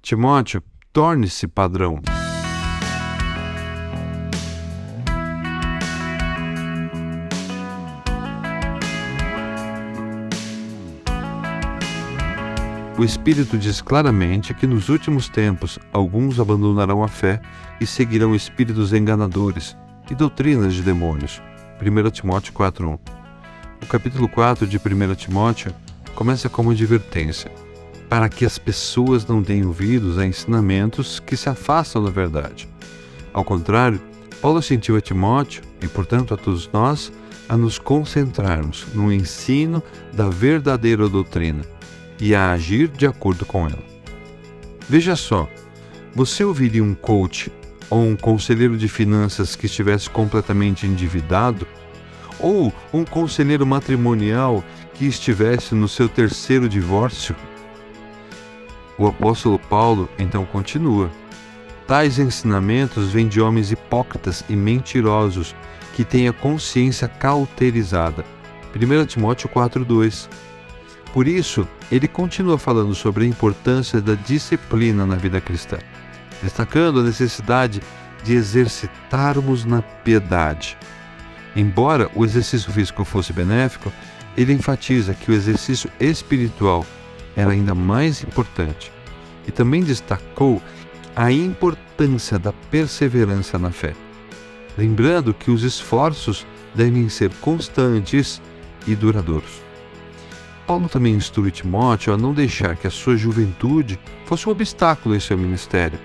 Timóteo, torne-se padrão. O Espírito diz claramente que nos últimos tempos alguns abandonarão a fé e seguirão espíritos enganadores e doutrinas de demônios. 1 Timóteo 4:1. O capítulo 4 de 1 Timóteo começa como advertência, para que as pessoas não deem ouvidos a ensinamentos que se afastam da verdade. Ao contrário, Paulo incentiva Timóteo, e portanto a todos nós, a nos concentrarmos no ensino da verdadeira doutrina e a agir de acordo com ela. Veja só, você ouviria um coach ou um conselheiro de finanças que estivesse completamente endividado? Ou um conselheiro matrimonial que estivesse no seu terceiro divórcio? O apóstolo Paulo então continua. Tais ensinamentos vêm de homens hipócritas e mentirosos que têm a consciência cauterizada. 1 Timóteo 4,2 por isso, ele continua falando sobre a importância da disciplina na vida cristã, destacando a necessidade de exercitarmos na piedade. Embora o exercício físico fosse benéfico, ele enfatiza que o exercício espiritual era ainda mais importante e também destacou a importância da perseverança na fé, lembrando que os esforços devem ser constantes e duradouros. Paulo também instrui Timóteo a não deixar que a sua juventude fosse um obstáculo em seu ministério,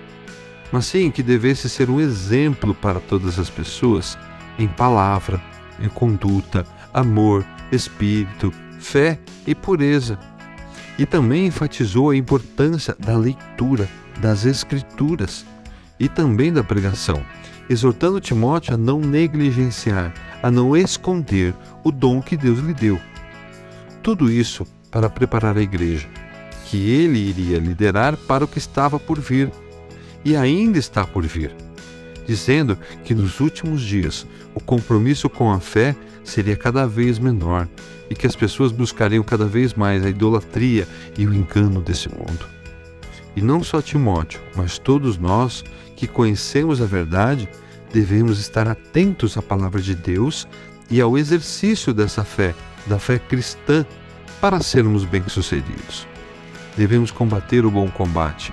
mas sim que devesse ser um exemplo para todas as pessoas em palavra, em conduta, amor, espírito, fé e pureza. E também enfatizou a importância da leitura das Escrituras e também da pregação, exortando Timóteo a não negligenciar, a não esconder o dom que Deus lhe deu. Tudo isso para preparar a igreja, que ele iria liderar para o que estava por vir e ainda está por vir, dizendo que nos últimos dias o compromisso com a fé seria cada vez menor e que as pessoas buscariam cada vez mais a idolatria e o engano desse mundo. E não só Timóteo, mas todos nós que conhecemos a verdade, devemos estar atentos à palavra de Deus e ao exercício dessa fé da fé cristã para sermos bem-sucedidos. Devemos combater o bom combate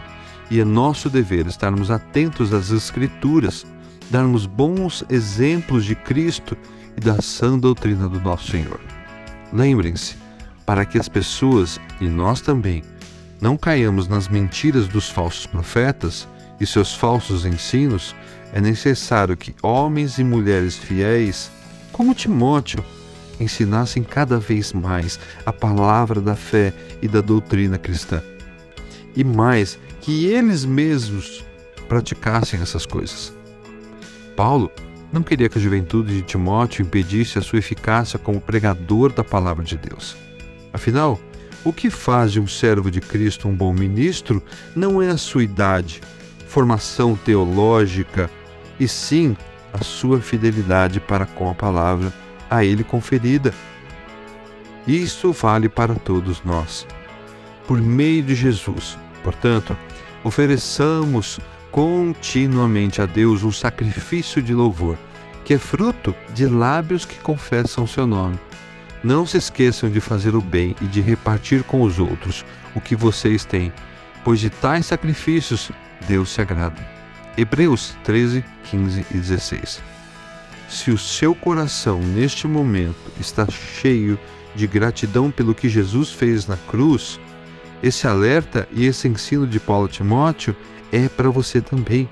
e é nosso dever estarmos atentos às Escrituras, darmos bons exemplos de Cristo e da sã doutrina do nosso Senhor. Lembrem-se, para que as pessoas, e nós também, não caiamos nas mentiras dos falsos profetas e seus falsos ensinos, é necessário que homens e mulheres fiéis, como Timóteo, ensinassem cada vez mais a palavra da fé e da doutrina cristã. E mais, que eles mesmos praticassem essas coisas. Paulo não queria que a juventude de Timóteo impedisse a sua eficácia como pregador da palavra de Deus. Afinal, o que faz de um servo de Cristo um bom ministro não é a sua idade, formação teológica, e sim a sua fidelidade para com a palavra a ele conferida. Isso vale para todos nós. Por meio de Jesus, portanto, ofereçamos continuamente a Deus um sacrifício de louvor, que é fruto de lábios que confessam seu nome. Não se esqueçam de fazer o bem e de repartir com os outros o que vocês têm, pois de tais sacrifícios Deus se agrada. Hebreus 13, 15 e 16. Se o seu coração neste momento está cheio de gratidão pelo que Jesus fez na cruz, esse alerta e esse ensino de Paulo Timóteo é para você também.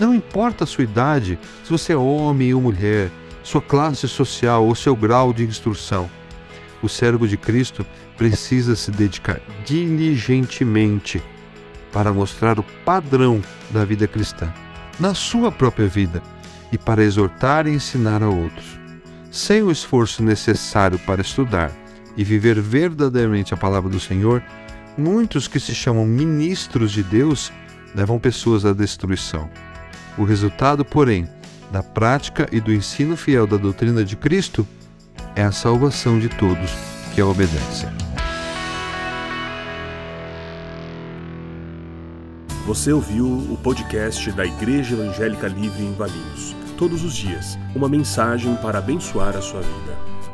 Não importa a sua idade, se você é homem ou mulher, sua classe social ou seu grau de instrução. O servo de Cristo precisa se dedicar diligentemente para mostrar o padrão da vida cristã na sua própria vida e para exortar e ensinar a outros. Sem o esforço necessário para estudar e viver verdadeiramente a palavra do Senhor, muitos que se chamam ministros de Deus levam pessoas à destruição. O resultado, porém, da prática e do ensino fiel da doutrina de Cristo é a salvação de todos que a obedecem. Você ouviu o podcast da Igreja Evangélica Livre em Valinhos. Todos os dias, uma mensagem para abençoar a sua vida.